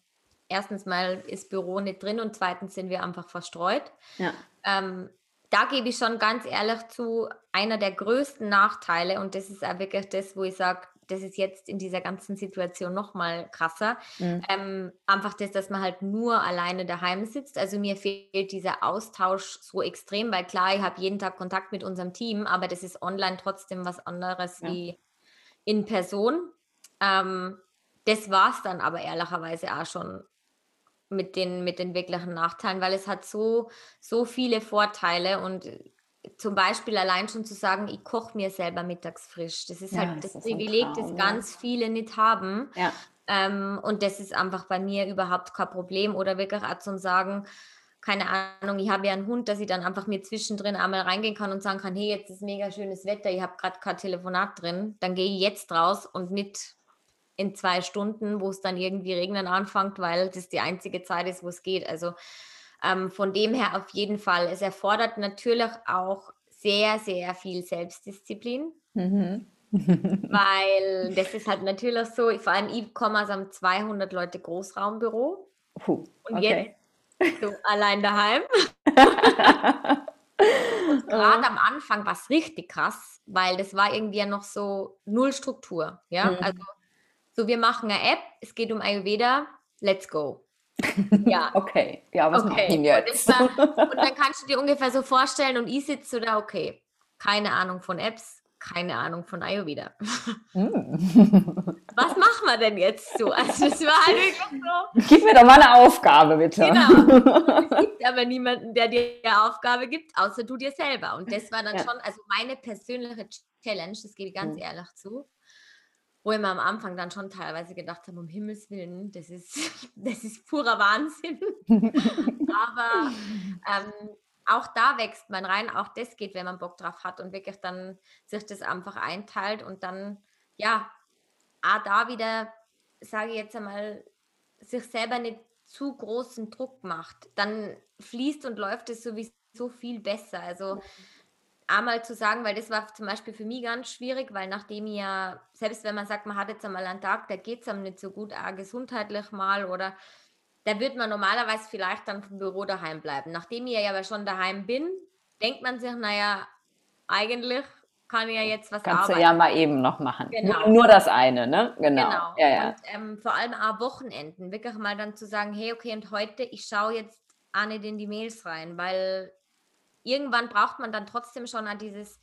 erstens mal ist Büro nicht drin und zweitens sind wir einfach verstreut. Ja. Ähm, da gebe ich schon ganz ehrlich zu, einer der größten Nachteile, und das ist auch wirklich das, wo ich sage, das ist jetzt in dieser ganzen Situation noch mal krasser. Mhm. Ähm, einfach das, dass man halt nur alleine daheim sitzt. Also mir fehlt dieser Austausch so extrem, weil klar, ich habe jeden Tag Kontakt mit unserem Team, aber das ist online trotzdem was anderes ja. wie in Person. Ähm, das war es dann aber ehrlicherweise auch schon mit den, mit den wirklichen Nachteilen, weil es hat so, so viele Vorteile und zum Beispiel allein schon zu sagen, ich koche mir selber mittags frisch. Das ist ja, halt das, das Privileg, Traum, das ganz viele nicht haben. Ja. Ähm, und das ist einfach bei mir überhaupt kein Problem. Oder wirklich auch zum sagen, keine Ahnung, ich habe ja einen Hund, dass ich dann einfach mir zwischendrin einmal reingehen kann und sagen kann, hey, jetzt ist mega schönes Wetter, ich habe gerade kein Telefonat drin, dann gehe ich jetzt raus und nicht in zwei Stunden, wo es dann irgendwie regnen anfängt, weil das die einzige Zeit ist, wo es geht. Also ähm, von dem her auf jeden Fall. Es erfordert natürlich auch sehr, sehr viel Selbstdisziplin. Mhm. weil das ist halt natürlich so, vor allem ich komme aus einem 200 Leute Großraumbüro uh, und okay. jetzt so allein daheim. Gerade am Anfang war es richtig krass, weil das war irgendwie ja noch so null Struktur. Ja, mhm. also so wir machen eine App, es geht um Ayurveda, let's go. Ja. Okay, ja, was okay. machen wir jetzt? Und, war, und, dann kannst du dir ungefähr so vorstellen und ich sitze so da, okay, keine Ahnung von Apps, keine Ahnung von Ayurveda. Mm. Was machen wir denn jetzt so? Also das war halt wirklich so. Gib mir doch mal eine Aufgabe, bitte. Genau. Es gibt aber niemanden, der dir eine Aufgabe gibt, außer du dir selber. Und das war dann ja. schon, also meine persönliche Challenge, das gebe ich ganz mhm. ehrlich zu wo ich mir am Anfang dann schon teilweise gedacht habe, um Himmels Willen, das ist, das ist purer Wahnsinn. Aber ähm, auch da wächst man rein, auch das geht, wenn man Bock drauf hat und wirklich dann sich das einfach einteilt und dann, ja, auch da wieder, sage ich jetzt einmal, sich selber nicht zu großen Druck macht, dann fließt und läuft es sowieso viel besser. Also einmal zu sagen, weil das war zum Beispiel für mich ganz schwierig, weil nachdem ja, selbst wenn man sagt, man hat jetzt einmal einen Tag, da geht es einem nicht so gut, auch gesundheitlich mal oder da wird man normalerweise vielleicht dann vom Büro daheim bleiben. Nachdem ich ja aber schon daheim bin, denkt man sich, naja, eigentlich kann ich ja jetzt was Kannst arbeiten. du ja mal eben noch machen. Genau. Nur, nur das eine, ne? Genau. genau. Ja, ja. Und ähm, vor allem auch Wochenenden, wirklich mal dann zu sagen, hey, okay, und heute, ich schaue jetzt auch nicht in die Mails rein, weil irgendwann braucht man dann trotzdem schon an dieses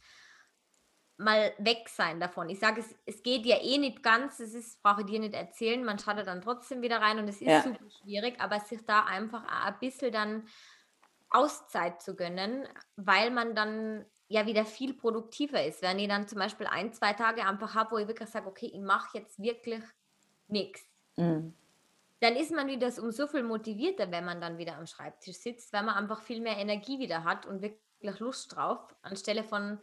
mal weg sein davon. Ich sage, es, es geht ja eh nicht ganz, es ist, brauche ich dir nicht erzählen, man schaut dann trotzdem wieder rein und es ist ja. super schwierig, aber sich da einfach ein bisschen dann Auszeit zu gönnen, weil man dann ja wieder viel produktiver ist. Wenn ich dann zum Beispiel ein, zwei Tage einfach habe, wo ich wirklich sage, okay, ich mache jetzt wirklich nichts. Mhm. Dann ist man wieder um so viel motivierter, wenn man dann wieder am Schreibtisch sitzt, weil man einfach viel mehr Energie wieder hat und wirklich Lust drauf, anstelle von,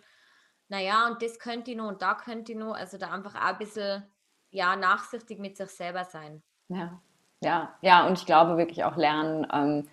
naja, und das könnte ich noch und da könnte ich noch. Also da einfach auch ein bisschen ja, nachsichtig mit sich selber sein. Ja, ja, ja, und ich glaube wirklich auch lernen, ähm,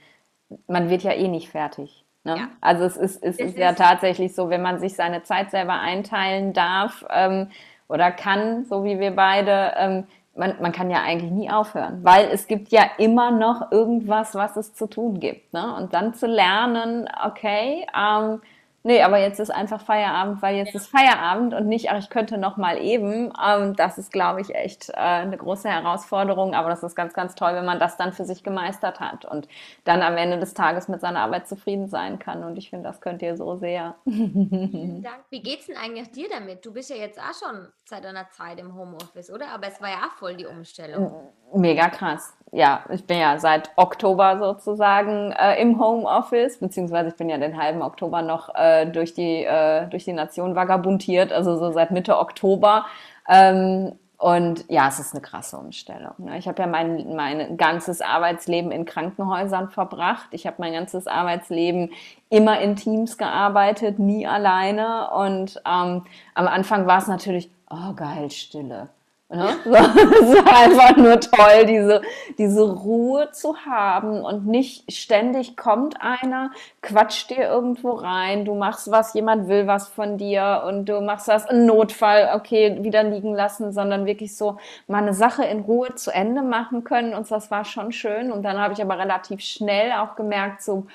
man wird ja eh nicht fertig. Ne? Ja. Also es ist, es, es ist, ist, ja tatsächlich so, wenn man sich seine Zeit selber einteilen darf ähm, oder kann, so wie wir beide, ähm, man, man kann ja eigentlich nie aufhören, weil es gibt ja immer noch irgendwas, was es zu tun gibt. Ne? Und dann zu lernen, okay, ähm, Nee, aber jetzt ist einfach Feierabend, weil jetzt ja. ist Feierabend und nicht, ach, ich könnte noch mal eben. Ähm, das ist, glaube ich, echt äh, eine große Herausforderung. Aber das ist ganz, ganz toll, wenn man das dann für sich gemeistert hat und dann am Ende des Tages mit seiner Arbeit zufrieden sein kann. Und ich finde, das könnt ihr so sehr. Vielen Dank. Wie geht's denn eigentlich dir damit? Du bist ja jetzt auch schon seit einer Zeit im Homeoffice, oder? Aber es war ja auch voll die Umstellung. Mega krass. Ja, ich bin ja seit Oktober sozusagen äh, im Homeoffice, beziehungsweise ich bin ja den halben Oktober noch äh, durch, die, äh, durch die Nation vagabundiert, also so seit Mitte Oktober. Ähm, und ja, es ist eine krasse Umstellung. Ne? Ich habe ja mein, mein ganzes Arbeitsleben in Krankenhäusern verbracht. Ich habe mein ganzes Arbeitsleben immer in Teams gearbeitet, nie alleine. Und ähm, am Anfang war es natürlich, oh geil, Stille. Ne? So, es war einfach nur toll, diese, diese Ruhe zu haben und nicht ständig kommt einer, quatscht dir irgendwo rein, du machst was, jemand will was von dir und du machst das, ein Notfall, okay, wieder liegen lassen, sondern wirklich so mal eine Sache in Ruhe zu Ende machen können und das war schon schön und dann habe ich aber relativ schnell auch gemerkt, so,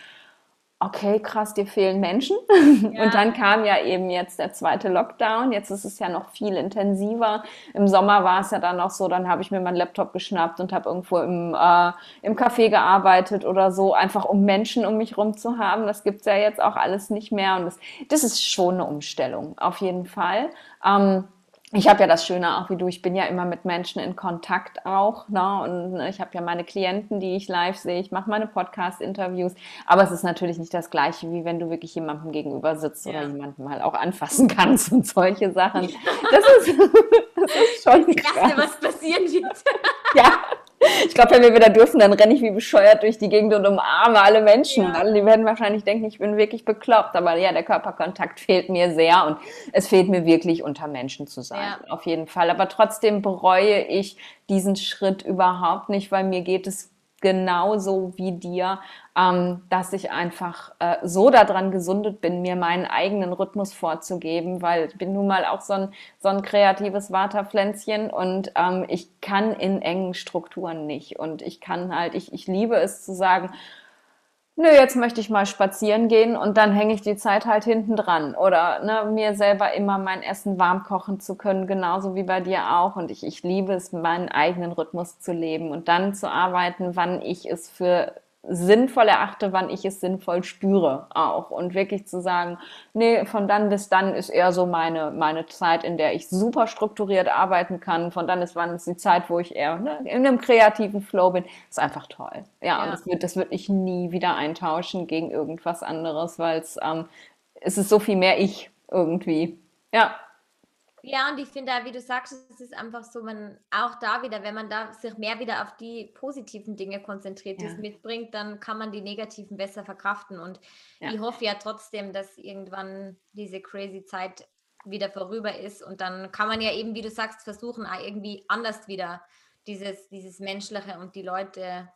okay, krass, dir fehlen Menschen. Ja. Und dann kam ja eben jetzt der zweite Lockdown. Jetzt ist es ja noch viel intensiver. Im Sommer war es ja dann noch so, dann habe ich mir meinen Laptop geschnappt und habe irgendwo im, äh, im Café gearbeitet oder so, einfach um Menschen um mich rum zu haben. Das gibt's ja jetzt auch alles nicht mehr. Und das, das ist schon eine Umstellung, auf jeden Fall. Ähm, ich habe ja das Schöne auch wie du, ich bin ja immer mit Menschen in Kontakt auch. Ne? Und ne, ich habe ja meine Klienten, die ich live sehe, ich mache meine Podcast-Interviews. Aber es ist natürlich nicht das Gleiche, wie wenn du wirklich jemandem gegenüber sitzt ja. oder jemanden mal auch anfassen kannst und solche Sachen. Das ist, das ist schon krass. Ich dachte, was passieren wird. Ja, ich glaube, wenn wir wieder dürfen, dann renne ich wie bescheuert durch die Gegend und umarme alle Menschen. Ja. alle, die werden wahrscheinlich denken, ich bin wirklich bekloppt. Aber ja, der Körperkontakt fehlt mir sehr und es fehlt mir wirklich, unter Menschen zu sein. Ja. Auf jeden Fall. Aber trotzdem bereue ich diesen Schritt überhaupt nicht, weil mir geht es genauso wie dir, ähm, dass ich einfach äh, so daran gesundet bin, mir meinen eigenen Rhythmus vorzugeben, weil ich bin nun mal auch so ein, so ein kreatives Waterpflänzchen und ähm, ich kann in engen Strukturen nicht. Und ich kann halt, ich, ich liebe es zu sagen, nö, jetzt möchte ich mal spazieren gehen und dann hänge ich die Zeit halt hinten dran. Oder ne, mir selber immer mein Essen warm kochen zu können, genauso wie bei dir auch. Und ich, ich liebe es, meinen eigenen Rhythmus zu leben und dann zu arbeiten, wann ich es für sinnvoll erachte, wann ich es sinnvoll spüre auch. Und wirklich zu sagen, nee, von dann bis dann ist eher so meine, meine Zeit, in der ich super strukturiert arbeiten kann. Von dann bis wann ist die Zeit, wo ich eher ne, in einem kreativen Flow bin. ist einfach toll. Ja, ja. und das wird, das wird ich nie wieder eintauschen gegen irgendwas anderes, weil es, ähm, es ist so viel mehr ich irgendwie. Ja. Ja, und ich finde, wie du sagst, es ist einfach so, man auch da wieder, wenn man da sich mehr wieder auf die positiven Dinge konzentriert, die ja. es mitbringt, dann kann man die negativen besser verkraften. Und ja. ich hoffe ja trotzdem, dass irgendwann diese crazy Zeit wieder vorüber ist. Und dann kann man ja eben, wie du sagst, versuchen, irgendwie anders wieder dieses, dieses Menschliche und die Leute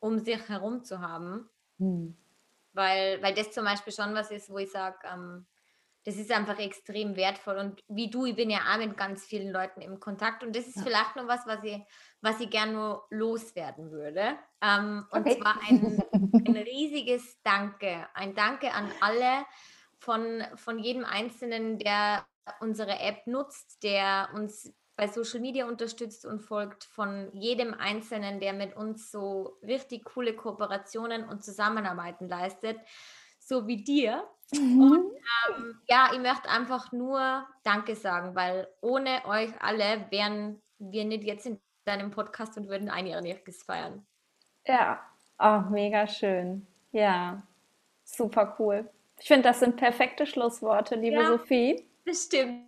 um sich herum zu haben. Hm. Weil, weil das zum Beispiel schon was ist, wo ich sage, ähm, das ist einfach extrem wertvoll. Und wie du, ich bin ja auch mit ganz vielen Leuten im Kontakt. Und das ist ja. vielleicht noch was, was ich, was ich gerne nur loswerden würde. Ähm, okay. Und zwar ein, ein riesiges Danke. Ein Danke an alle von, von jedem Einzelnen, der unsere App nutzt, der uns bei Social Media unterstützt und folgt, von jedem Einzelnen, der mit uns so richtig coole Kooperationen und Zusammenarbeiten leistet, so wie dir. Mhm. Und ähm, ja, ich möchte einfach nur Danke sagen, weil ohne euch alle wären wir nicht jetzt in deinem Podcast und würden einjähriges feiern. Ja, oh, mega schön. Ja, super cool. Ich finde, das sind perfekte Schlussworte, liebe ja, Sophie. Bestimmt.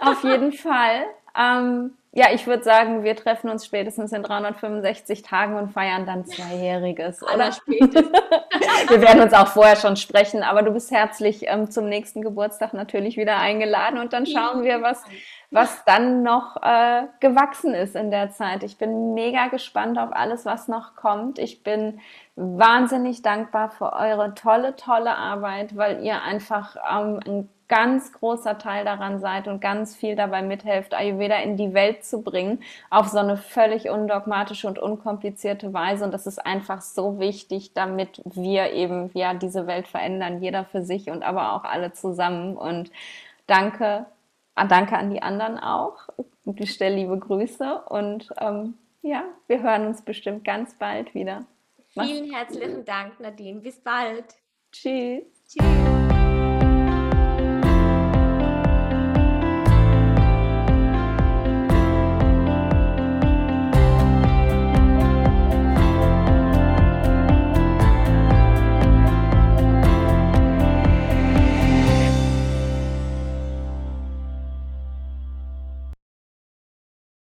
Auf jeden Fall. Ähm, ja, ich würde sagen, wir treffen uns spätestens in 365 Tagen und feiern dann Zweijähriges. Oder spätestens. wir werden uns auch vorher schon sprechen, aber du bist herzlich ähm, zum nächsten Geburtstag natürlich wieder eingeladen und dann schauen wir, was, was dann noch äh, gewachsen ist in der Zeit. Ich bin mega gespannt auf alles, was noch kommt. Ich bin wahnsinnig dankbar für eure tolle, tolle Arbeit, weil ihr einfach ähm, ein ganz großer Teil daran seid und ganz viel dabei mithelft, Ayurveda in die Welt zu bringen, auf so eine völlig undogmatische und unkomplizierte Weise. Und das ist einfach so wichtig, damit wir eben ja diese Welt verändern, jeder für sich und aber auch alle zusammen. Und danke, ah, danke an die anderen auch. Ich stelle liebe Grüße und ähm, ja, wir hören uns bestimmt ganz bald wieder. Vielen herzlichen Dank, Nadine. Bis bald. Tschüss. Tschüss.